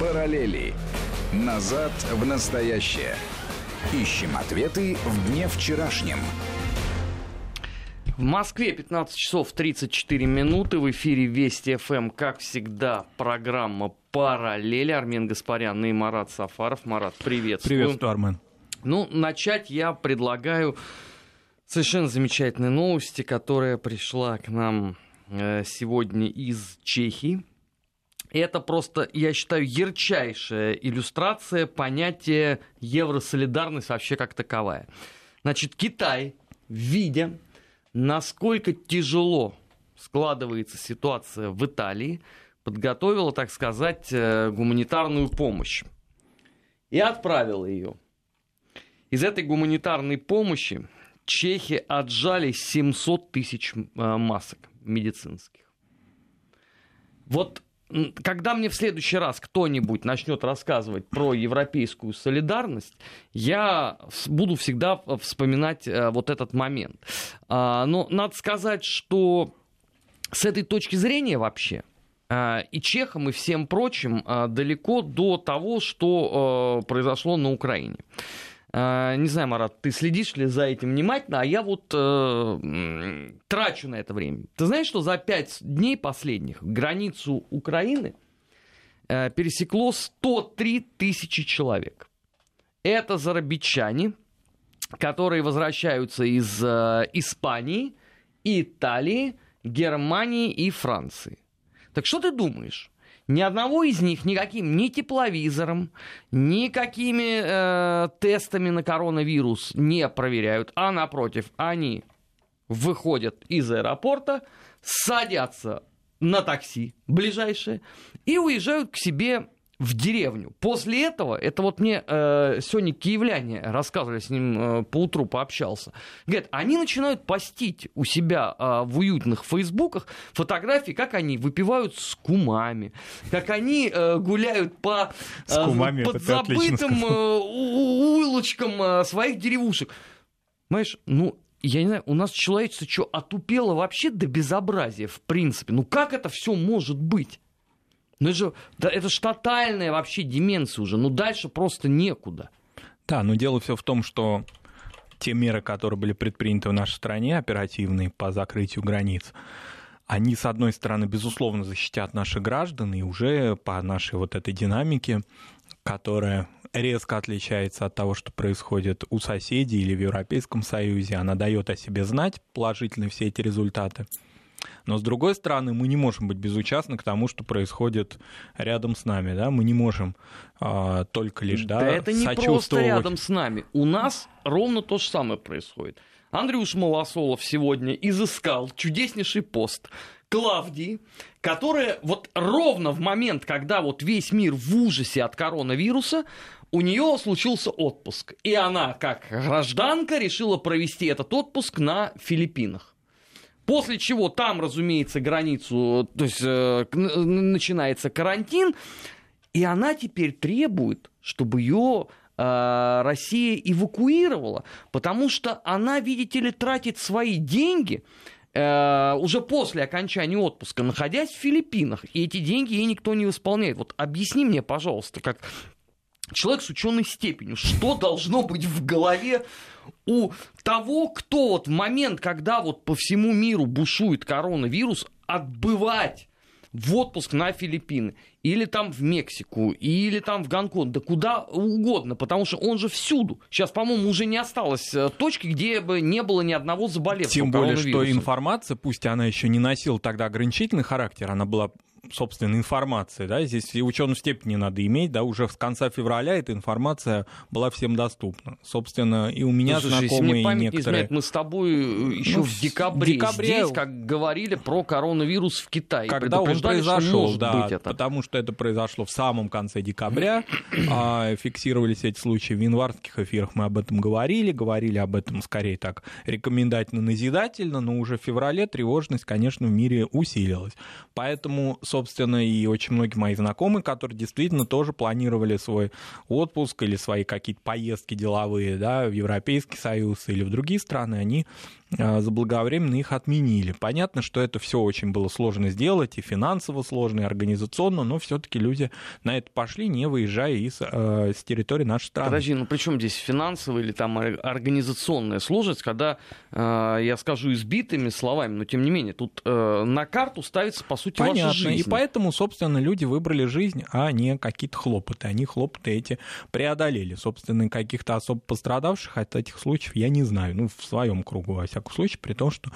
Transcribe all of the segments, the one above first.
Параллели. Назад в настоящее. Ищем ответы в дне вчерашнем. В Москве 15 часов 34 минуты. В эфире Вести ФМ, как всегда, программа «Параллели». Армен Гаспарян и Марат Сафаров. Марат, приветствую. Приветствую, Армен. Ну, начать я предлагаю совершенно замечательной новости, которая пришла к нам э, сегодня из Чехии. Это просто, я считаю, ярчайшая иллюстрация понятия евросолидарность вообще как таковая. Значит, Китай, видя насколько тяжело складывается ситуация в Италии, подготовила, так сказать, э, гуманитарную помощь и отправила ее. Из этой гуманитарной помощи чехи отжали 700 тысяч э, масок медицинских. Вот когда мне в следующий раз кто-нибудь начнет рассказывать про европейскую солидарность, я буду всегда вспоминать э, вот этот момент. А, но надо сказать, что с этой точки зрения вообще э, и чехам, и всем прочим э, далеко до того, что произошло на Украине. А, не знаю, Марат, ты следишь ли за этим внимательно, а я вот э, трачу на это время. Ты знаешь, что за пять дней последних границу Украины э, пересекло 103 тысячи человек. Это зарабичане, которые возвращаются из э, Испании, Италии, Германии и Франции. Так что ты думаешь? Ни одного из них никаким ни тепловизором, никакими э, тестами на коронавирус не проверяют, а напротив, они выходят из аэропорта, садятся на такси ближайшее и уезжают к себе в деревню. После этого, это вот мне э, сегодня киевляне рассказывали, с ним э, по утру пообщался, говорят, они начинают постить у себя э, в уютных фейсбуках фотографии, как они выпивают с кумами, как они э, гуляют по э, кумами, подзабытым э, улочкам э, своих деревушек. Понимаешь, ну, я не знаю, у нас человечество что, отупело вообще до безобразия, в принципе. Ну как это все может быть? Ну это же, да, это же тотальная вообще деменция уже. Ну дальше просто некуда. Да, но дело все в том, что те меры, которые были предприняты в нашей стране, оперативные по закрытию границ, они, с одной стороны, безусловно, защитят наших граждан, и уже по нашей вот этой динамике, которая резко отличается от того, что происходит у соседей или в Европейском Союзе, она дает о себе знать, положительные все эти результаты. Но с другой стороны, мы не можем быть безучастны к тому, что происходит рядом с нами, да, мы не можем а, только лишь, да, да это не просто рядом с нами, у нас ровно то же самое происходит. Андрюш Малосолов сегодня изыскал чудеснейший пост Клавдии, которая вот ровно в момент, когда вот весь мир в ужасе от коронавируса, у нее случился отпуск. И она, как гражданка, решила провести этот отпуск на Филиппинах. После чего там, разумеется, границу, то есть э, начинается карантин, и она теперь требует, чтобы ее э, Россия эвакуировала, потому что она, видите ли, тратит свои деньги э, уже после окончания отпуска, находясь в Филиппинах, и эти деньги ей никто не восполняет. Вот объясни мне, пожалуйста, как человек с ученой степенью, что должно быть в голове у того, кто вот в момент, когда вот по всему миру бушует коронавирус, отбывать в отпуск на Филиппины, или там в Мексику, или там в Гонконг, да куда угодно, потому что он же всюду. Сейчас, по-моему, уже не осталось э, точки, где бы не было ни одного заболевшего Тем более, что информация, пусть она еще не носила тогда ограничительный характер, она была собственно, информации, да, здесь и ученую степень не надо иметь, да, уже с конца февраля эта информация была всем доступна. Собственно, и у меня ну, слушай, знакомые если память некоторые... изменяет, мы с тобой э, еще ну, в декабре, декабре здесь, как говорили про коронавирус в Китае. Когда он произошел, да, быть это. потому что это произошло в самом конце декабря, а, фиксировались эти случаи в январских эфирах, мы об этом говорили, говорили об этом скорее так рекомендательно-назидательно, но уже в феврале тревожность, конечно, в мире усилилась. Поэтому собственно, и очень многие мои знакомые, которые действительно тоже планировали свой отпуск или свои какие-то поездки деловые да, в Европейский Союз или в другие страны, они заблаговременно их отменили. Понятно, что это все очень было сложно сделать, и финансово сложно, и организационно, но все-таки люди на это пошли, не выезжая из, э, с территории нашей страны. Подожди, ну при чем здесь финансовая или там организационная сложность, когда, э, я скажу избитыми словами, но тем не менее, тут э, на карту ставится, по сути, Понятно, ваша жизнь. и поэтому, собственно, люди выбрали жизнь, а не какие-то хлопоты. Они хлопоты эти преодолели. Собственно, каких-то особо пострадавших от этих случаев я не знаю, ну, в своем кругу, во всяком всяком случае, при том, что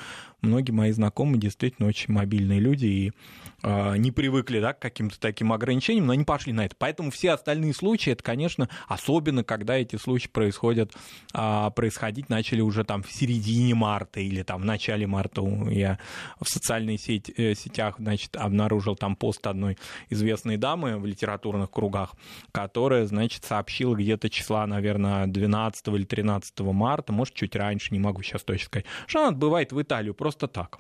многие мои знакомые действительно очень мобильные люди и э, не привыкли да, к каким-то таким ограничениям, но они пошли на это. Поэтому все остальные случаи, это, конечно, особенно когда эти случаи происходят, э, происходить начали уже там в середине марта или там в начале марта. Я в социальных сеть, э, сетях значит, обнаружил там пост одной известной дамы в литературных кругах, которая, значит, сообщила где-то числа, наверное, 12 или 13 марта, может, чуть раньше, не могу сейчас точно сказать, что она отбывает в Италию просто так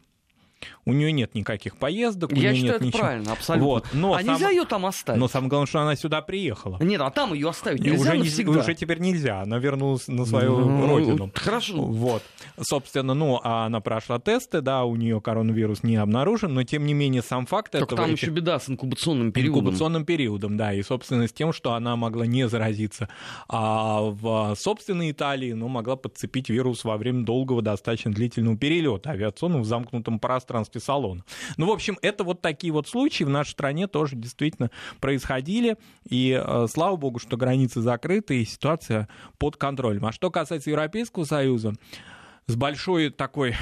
у нее нет никаких поездок, у Я нее считаю, нет это ничего. правильно, абсолютно. Вот. Но а сам... нельзя ее там оставить? Но самое главное, что она сюда приехала. Нет, а там ее оставить нельзя уже, навсегда. Не, уже теперь нельзя, она вернулась на свою Ну, родину. Хорошо. Вот. Собственно, ну, а она прошла тесты, да, у нее коронавирус не обнаружен, но тем не менее сам факт Только этого... там еще беда с инкубационным периодом. Инкубационным периодом, да, и, собственно, с тем, что она могла не заразиться а в собственной Италии, но могла подцепить вирус во время долгого, достаточно длительного перелета авиационного в замкнутом пространстве салона. Ну, в общем, это вот такие вот случаи в нашей стране тоже действительно происходили, и э, слава богу, что границы закрыты, и ситуация под контролем. А что касается Европейского Союза, с большой такой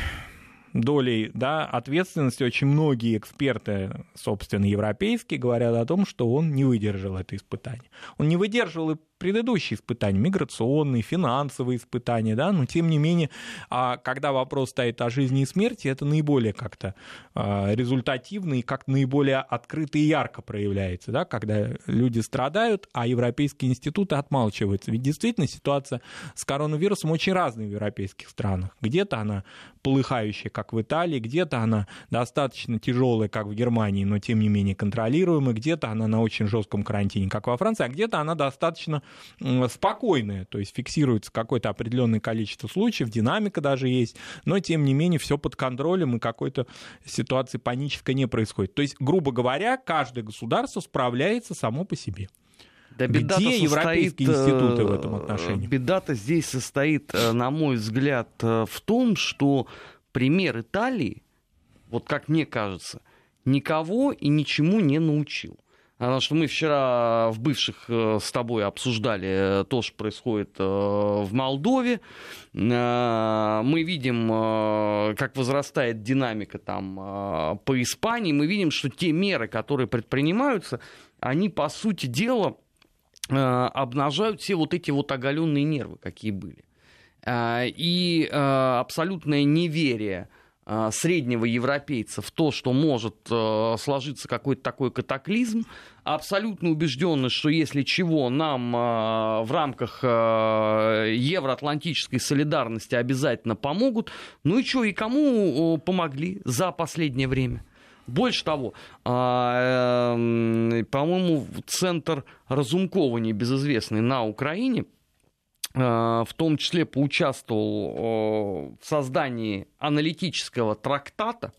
долей да, ответственности очень многие эксперты, собственно, европейские, говорят о том, что он не выдержал это испытание. Он не выдержал предыдущие испытания, миграционные, финансовые испытания, да, но тем не менее, а, когда вопрос стоит о жизни и смерти, это наиболее как-то а, результативно и как наиболее открыто и ярко проявляется, да, когда люди страдают, а европейские институты отмалчиваются. Ведь действительно ситуация с коронавирусом очень разная в европейских странах. Где-то она полыхающая, как в Италии, где-то она достаточно тяжелая, как в Германии, но тем не менее контролируемая, где-то она на очень жестком карантине, как во Франции, а где-то она достаточно спокойная, то есть фиксируется какое-то определенное количество случаев, динамика даже есть, но тем не менее все под контролем и какой-то ситуации панической не происходит. То есть, грубо говоря, каждое государство справляется само по себе. Да Где беда-то европейские состоит, институты в э, этом отношении? Беда-то здесь состоит, э, на мой взгляд, э, в том, что пример Италии, вот как мне кажется, никого и ничему не научил. Потому что мы вчера в бывших э, с тобой обсуждали э, то, что происходит э, в Молдове. Мы видим, как возрастает динамика там по Испании. Мы видим, что те меры, которые предпринимаются, они, по сути дела, обнажают все вот эти вот оголенные нервы, какие были. И абсолютное неверие среднего европейца в то, что может э, сложиться какой-то такой катаклизм, абсолютно убежденность, что если чего, нам э, в рамках э, евроатлантической солидарности обязательно помогут. Ну и что, и кому э, помогли за последнее время? Больше того, а, эм, по-моему, центр Разумкова, небезызвестный на Украине, э, в том числе поучаствовал э, в создании аналитического трактата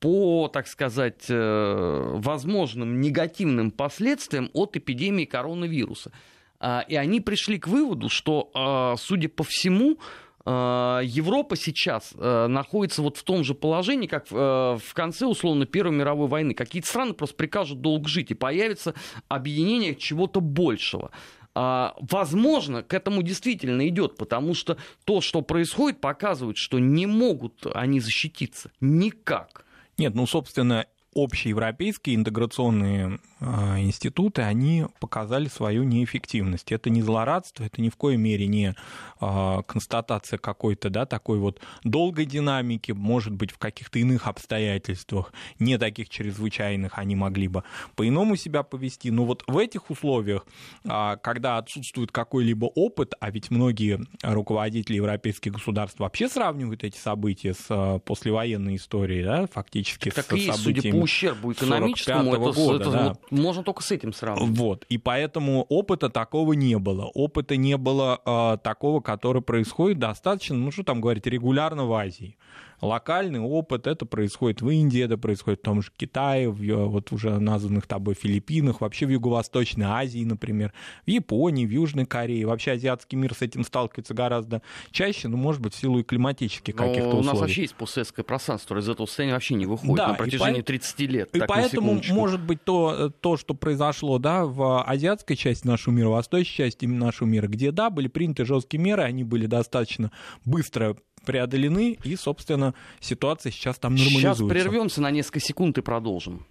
по, так сказать, э, возможным негативным последствиям от эпидемии коронавируса. А, И они пришли к выводу, что, э, судя по всему, э, Европа сейчас э, находится вот в том же положении, как э, в конце, условно, Первой мировой войны. Какие-то страны просто прикажут долго жить, и появится объединение чего-то большего. А, Возможно, к этому действительно идет, потому что то, что происходит, показывает, что не могут они защититься никак. Нет, ну, собственно, общеевропейские интеграционные а, институты, они показали свою неэффективность. Это не злорадство, это ни в коей мере не а, констатация какой-то да, такой вот долгой динамики, может быть, в каких-то иных обстоятельствах, не таких чрезвычайных, они могли бы по-иному себя повести. Но вот в этих условиях, а, когда отсутствует какой-либо опыт, а ведь многие руководители европейских государств вообще сравнивают эти события с послевоенной историей, да, фактически так с и есть, судя по ущербу экономическому, это, года, это да. вот можно только с этим сравнивать. Вот, и поэтому опыта такого не было. Опыта не было э, такого, который происходит достаточно, ну что там говорить, регулярно в Азии локальный опыт. Это происходит в Индии, это происходит в том же Китае, в вот уже названных тобой Филиппинах, вообще в Юго-Восточной Азии, например, в Японии, в Южной Корее. Вообще азиатский мир с этим сталкивается гораздо чаще, ну, может быть, в силу и климатических каких-то условий. У нас вообще есть постсоветское пространство, из этого состояния вообще не выходит да, на протяжении по... 30 лет. И поэтому, может быть, то, то, что произошло да, в азиатской части нашего мира, в восточной части нашего мира, где, да, были приняты жесткие меры, они были достаточно быстро преодолены, и, собственно, ситуация сейчас там нормализуется. Сейчас прервемся на несколько секунд и продолжим.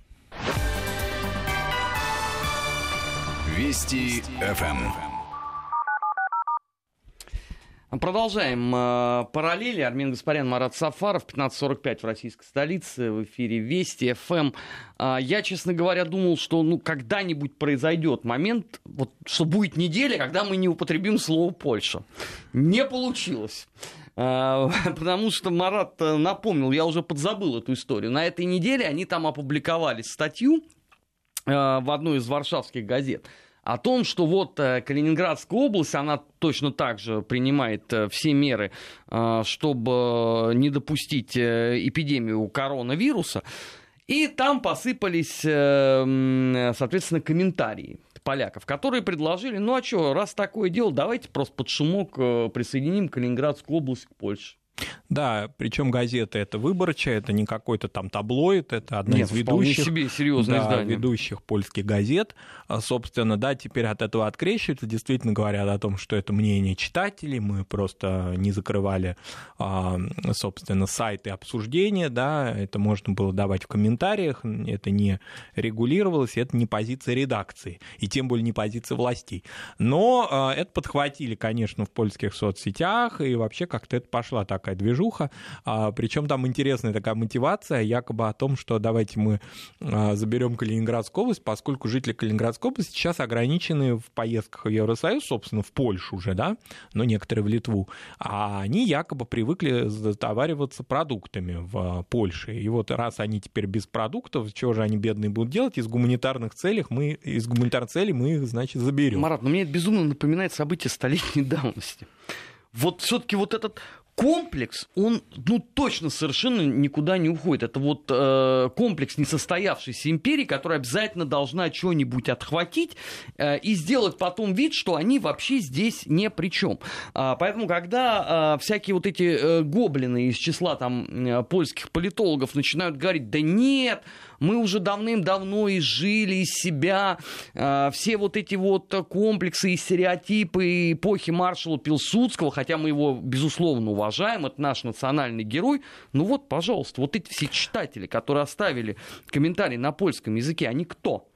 Вести ФМ. Продолжаем э, параллели. Армин Гаспарян, Марат Сафаров, 15.45 в российской столице, в эфире Вести, ФМ. Э, я, честно говоря, думал, что ну, когда-нибудь произойдет момент, вот, что будет неделя, когда мы не употребим слово Польша. Не получилось. А, потому что Марат э, напомнил, я уже подзабыл эту историю. На этой неделе они там опубликовали статью э, в одной из варшавских газет о том, что вот э, Калининградская область, она точно так же принимает все меры, чтобы не допустить эпидемию коронавируса. И там посыпались, соответственно, комментарии поляков, которые предложили, ну а что, раз такое дело, давайте просто под шумок э, присоединим Калининградскую область к Польше. Да, причем газета это выборчая, это не какой-то там таблоид, это одна Нет, из ведущих, себе серьезное да, издание. ведущих польских газет. А, собственно, да, теперь от этого открещиваются, действительно говорят о том, что это мнение читателей, мы просто не закрывали, а, собственно, сайты обсуждения, да, это можно было давать в комментариях, это не регулировалось, это не позиция редакции, и тем более не позиция властей. Но а, это подхватили, конечно, в польских соцсетях, и вообще как-то это пошла так такая движуха. А, причем там интересная такая мотивация, якобы о том, что давайте мы а, заберем Калининградскую область, поскольку жители Калининградской области сейчас ограничены в поездках в Евросоюз, собственно, в Польшу уже, да, но некоторые в Литву, а они якобы привыкли затовариваться продуктами в Польше. И вот раз они теперь без продуктов, чего же они бедные будут делать? Из гуманитарных целей мы, из гуманитарных целей мы их, значит, заберем. Марат, но мне это безумно напоминает события столетней давности. Вот все-таки вот этот комплекс, он, ну, точно совершенно никуда не уходит. Это вот э, комплекс несостоявшейся империи, которая обязательно должна что-нибудь отхватить э, и сделать потом вид, что они вообще здесь не при чем. А, поэтому, когда э, всякие вот эти э, гоблины из числа там э, польских политологов начинают говорить, да нет, мы уже давным-давно изжили из себя э, все вот эти вот комплексы и стереотипы эпохи маршала Пилсудского, хотя мы его, безусловно, уважаем, это наш национальный герой. Ну вот, пожалуйста, вот эти все читатели, которые оставили комментарии на польском языке, они кто?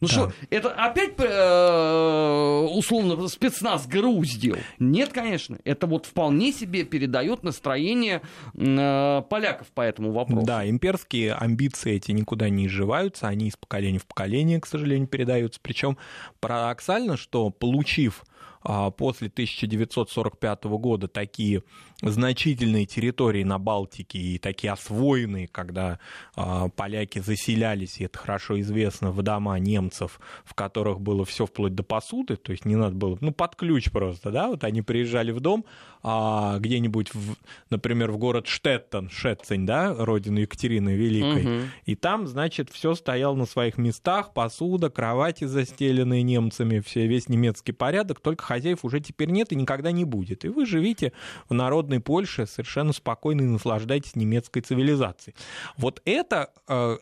Ну что, да. это опять э, условно спецназ ГРУ сделал? Нет, конечно. Это вот вполне себе передает настроение э, поляков по этому вопросу. Да, имперские амбиции эти никуда не изживаются, они из поколения в поколение, к сожалению, передаются. Причем парадоксально, что получив а, после 1945 года такие значительные территории на Балтике и такие освоенные, когда а, поляки заселялись, и это хорошо известно, в дома немцев, в которых было все вплоть до посуды, то есть не надо было, ну, под ключ просто, да, вот они приезжали в дом, а, где-нибудь, в, например, в город Штеттон, Шетцень, да, родину Екатерины Великой, угу. и там, значит, все стояло на своих местах, посуда, кровати застеленные немцами, все, весь немецкий порядок, только хозяев уже теперь нет и никогда не будет. И вы живите в народной Польше совершенно спокойно и наслаждаетесь немецкой цивилизацией. Вот это э,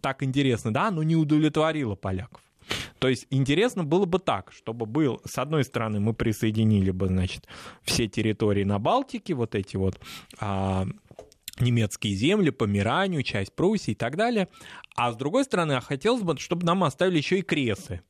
так интересно, да, но не удовлетворило поляков. То есть интересно было бы так, чтобы был, с одной стороны, мы присоединили бы, значит, все территории на Балтике, вот эти вот а, немецкие земли, Померанию, часть Пруссии и так далее. А с другой стороны, хотелось бы, чтобы нам оставили еще и кресы.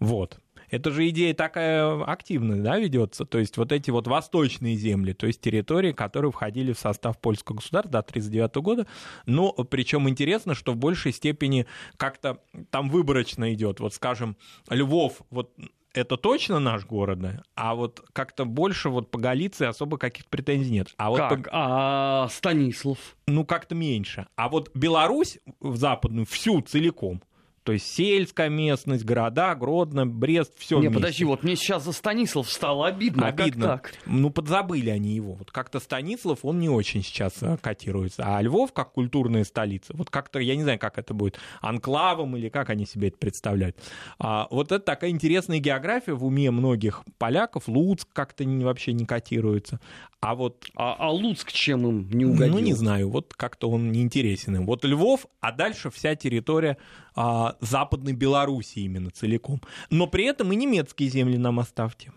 Вот. Это же идея такая активная, да, ведется. То есть вот эти вот восточные земли, то есть территории, которые входили в состав польского государства до 1939 года. Но причем интересно, что в большей степени как-то там выборочно идет. Вот, скажем, Львов, вот это точно наш город, а вот как-то больше вот по Галиции особо каких-то претензий нет. А вот как? По... А Станислав? Ну, как-то меньше. А вот Беларусь в западную всю целиком – то есть сельская местность, города, Гродно, Брест, все Не, вместе. подожди, вот мне сейчас за Станислав стало обидно. Обидно. А как так? Ну, подзабыли они его. Вот как-то Станислав, он не очень сейчас э, котируется. А Львов, как культурная столица, вот как-то, я не знаю, как это будет, анклавом или как они себе это представляют. А, вот это такая интересная география в уме многих поляков. Луцк как-то вообще не котируется. А вот... А, а Луцк чем им не угодил? Ну, не знаю, вот как-то он не интересен им. Вот Львов, а дальше вся территория а, Западной Беларуси именно целиком. Но при этом и немецкие земли нам оставьте.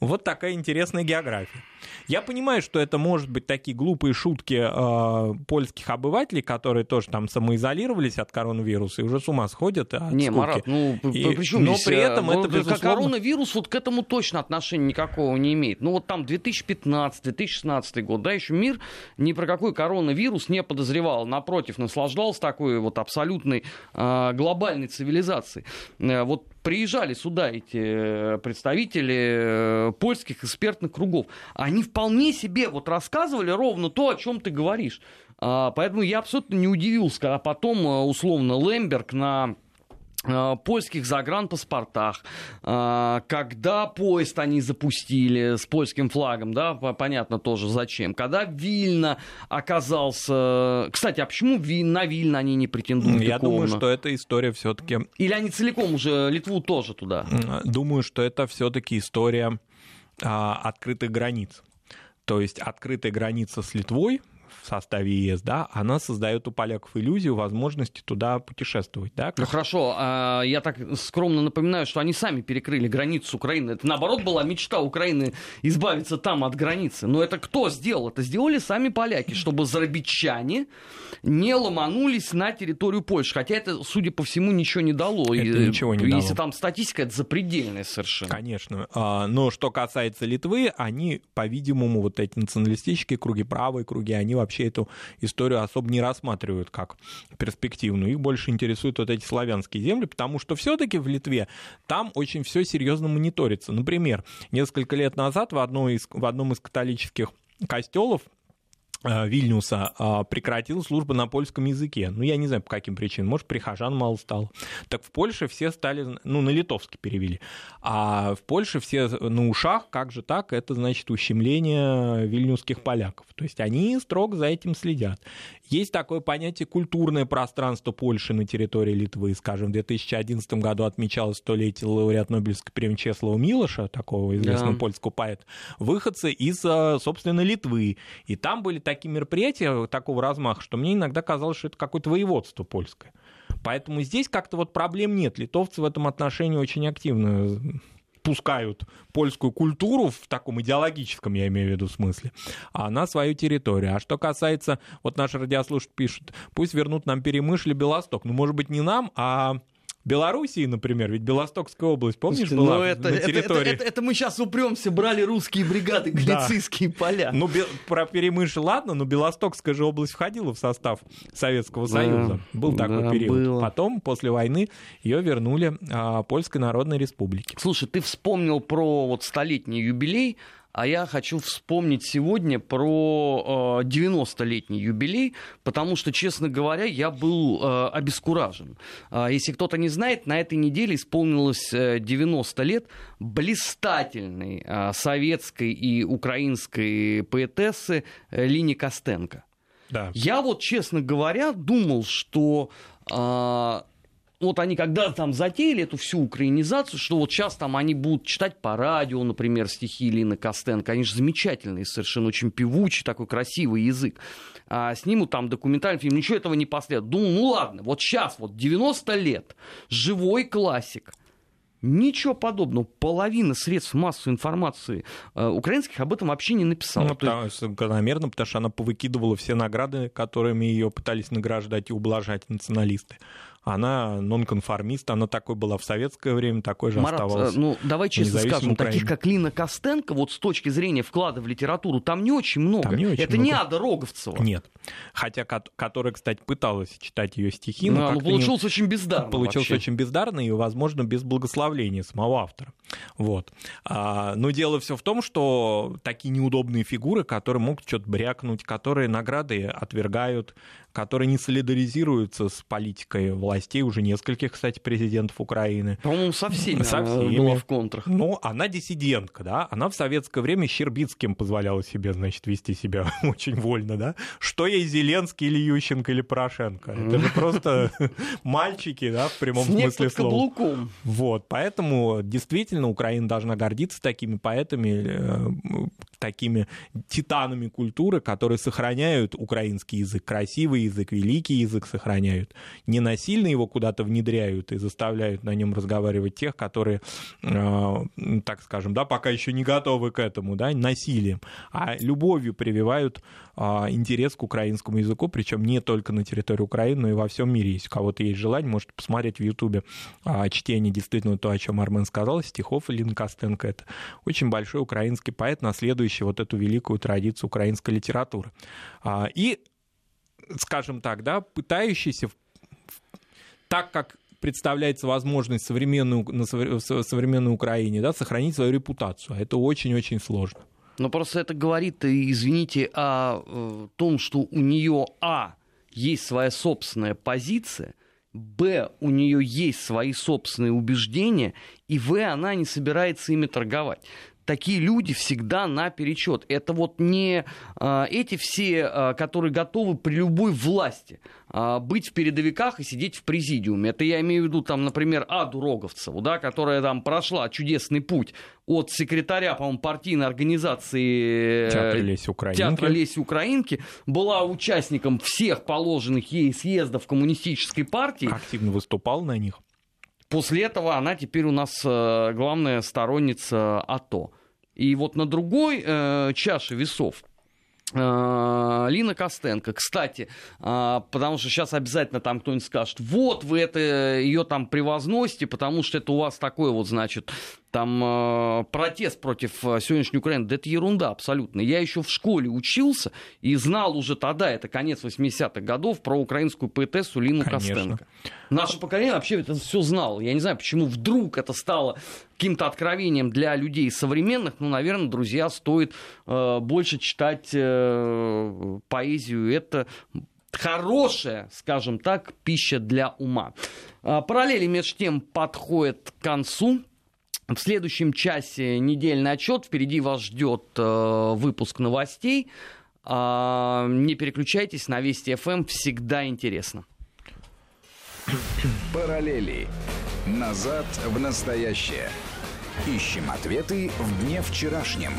Вот такая интересная география. Я понимаю, что это может быть такие глупые шутки э, польских обывателей, которые тоже там самоизолировались от коронавируса и уже с ума сходят от Не, скуки. Марат, ну и, причем но при этом это безусловно... Коронавирус вот к этому точно отношения никакого не имеет. Ну вот там 2015-2016 год, да, еще мир ни про какой коронавирус не подозревал. Напротив, наслаждался такой вот абсолютной э, глобальной цивилизацией. Э, вот приезжали сюда эти э, представители э, польских экспертных кругов, они вполне себе вот рассказывали ровно то, о чем ты говоришь. А, поэтому я абсолютно не удивился, когда потом, э, условно, Лемберг на польских загранпаспортах, э, когда поезд они запустили с польским флагом, да, понятно тоже зачем, когда Вильна оказался... Кстати, а почему на Вильна они не претендуют? Я думаю, что эта история все-таки... Или они целиком уже Литву тоже туда? Думаю, что это все-таки история а, открытых границ. То есть открытая граница с Литвой, составе ЕС, да, она создает у поляков иллюзию возможности туда путешествовать. Да? Ну хорошо, а я так скромно напоминаю, что они сами перекрыли границу Украины. Это наоборот была мечта Украины избавиться там от границы. Но это кто сделал? Это сделали сами поляки, чтобы зарабичане не ломанулись на территорию Польши. Хотя это, судя по всему, ничего не дало. Это и, ничего не если дало. там статистика, это запредельная совершенно. Конечно. А, но что касается Литвы, они, по-видимому, вот эти националистические круги, правые круги, они вообще вообще эту историю особо не рассматривают как перспективную. Их больше интересуют вот эти славянские земли, потому что все-таки в Литве там очень все серьезно мониторится. Например, несколько лет назад в, одной из, в одном из католических костелов Вильнюса а, прекратил службу на польском языке. Ну, я не знаю, по каким причинам. Может, прихожан мало стало. Так в Польше все стали, ну, на литовский перевели. А в Польше все на ушах, как же так? Это, значит, ущемление вильнюсских поляков. То есть они строго за этим следят. Есть такое понятие культурное пространство Польши на территории Литвы. Скажем, в 2011 году отмечалось столетие лауреат Нобелевской премии Чеслава Милоша, такого известного да. польского поэта, выходцы из, э, собственно, Литвы. И там были такие мероприятия такого размаха, что мне иногда казалось, что это какое-то воеводство польское. Поэтому здесь как-то вот проблем нет. Литовцы в этом отношении очень активно пускают польскую культуру в таком идеологическом, я имею в виду, смысле, а на свою территорию. А что касается, вот наш радиослушатель пишет, пусть вернут нам Перемышль и Белосток. Ну, может быть, не нам, а Белоруссии, например, ведь Белостокская область, помнишь, Слушайте, была ну это, на территории... Это, это, это, это мы сейчас упремся, брали русские бригады, галицийские да. поля. Ну, бе, про Перемышль ладно, но Белостокская же область входила в состав Советского Союза. Был такой да, период. Было. Потом, после войны, ее вернули а, Польской Народной Республике. Слушай, ты вспомнил про вот столетний юбилей а я хочу вспомнить сегодня про э, 90-летний юбилей, потому что, честно говоря, я был э, обескуражен. Э, если кто-то не знает, на этой неделе исполнилось э, 90 лет блистательной э, советской и украинской поэтессы э, Лини Костенко. Да. Я вот, честно говоря, думал, что э, вот они когда там затеяли эту всю украинизацию, что вот сейчас там они будут читать по радио, например, стихи Лины Костенко, они же замечательные, совершенно очень певучий, такой красивый язык. А, снимут там документальный фильм, ничего этого не последует. Думаю, ну ладно, вот сейчас вот 90 лет, живой классик, Ничего подобного. Половина средств массовой информации э, украинских об этом вообще не написала. Ну, потому, есть... закономерно, потому что она повыкидывала все награды, которыми ее пытались награждать и ублажать националисты она нонконформист, она такой была в советское время, такой же Марат, оставалась. ну давай честно скажем, Украине. таких как Лина Костенко, вот с точки зрения вклада в литературу, там не очень много. Там не очень Это много. не Ада Роговцева. Нет. Хотя, которая, кстати, пыталась читать ее стихи. Но, но ну, получилось не... очень бездарно. Получилось вообще. очень бездарно и, возможно, без благословления самого автора. Вот. А, но дело все в том, что такие неудобные фигуры, которые могут что-то брякнуть, которые награды отвергают, которые не солидаризируются с политикой властей уже нескольких, кстати, президентов Украины. По-моему, со всеми, со всеми. была в контрах. Ну, она диссидентка, да, она в советское время Щербицким позволяла себе, значит, вести себя очень вольно, да. Что ей Зеленский или Ющенко или Порошенко? Это же просто мальчики, да, в прямом смысле слова. Вот, поэтому действительно Украина должна гордиться такими поэтами, э, такими титанами культуры, которые сохраняют украинский язык, красивый язык, великий язык сохраняют. Не насильно его куда-то внедряют и заставляют на нем разговаривать тех, которые, э, так скажем, да, пока еще не готовы к этому, да, насилием, а любовью прививают э, интерес к украинскому языку, причем не только на территории Украины, но и во всем мире. Если у кого-то есть желание, можете посмотреть в Ютубе э, чтение действительно то, о чем Армен сказал, стихов Лин Костенко. Это очень большой украинский поэт, наследующий вот эту великую традицию украинской литературы. И скажем так, да, пытающийся, так как представляется возможность современную, на современной Украине, да, сохранить свою репутацию. А это очень-очень сложно. Но просто это говорит, извините, о э, том, что у нее, а, есть своя собственная позиция, Б, у нее есть свои собственные убеждения, и В, она не собирается ими торговать такие люди всегда на перечет. Это вот не а, эти все, а, которые готовы при любой власти а, быть в передовиках и сидеть в президиуме. Это я имею в виду, там, например, Аду Роговцеву, да, которая там прошла чудесный путь от секретаря, по-моему, партийной организации Театра Леси Украинки. Театра Леси Украинки, была участником всех положенных ей съездов коммунистической партии. Активно выступал на них. После этого она теперь у нас э, главная сторонница АТО. И вот на другой э, чаше весов э, Лина Костенко, кстати, э, потому что сейчас обязательно там кто-нибудь скажет, вот вы это ее там превозносите, потому что это у вас такое вот, значит, там э, протест против э, сегодняшней Украины, да это ерунда абсолютно. Я еще в школе учился и знал уже тогда, это конец 80-х годов, про украинскую поэтессу Лину Конечно. Костенко. Наше поколение вообще это все знало. Я не знаю, почему вдруг это стало каким-то откровением для людей современных. Ну, наверное, друзья, стоит э, больше читать э, поэзию. Это хорошая, скажем так, пища для ума. Э, параллели между тем подходят к концу. В следующем часе недельный отчет. Впереди вас ждет э, выпуск новостей. Э, не переключайтесь, на Вести ФМ эм всегда интересно. Параллели. Назад в настоящее. Ищем ответы в дне вчерашнем.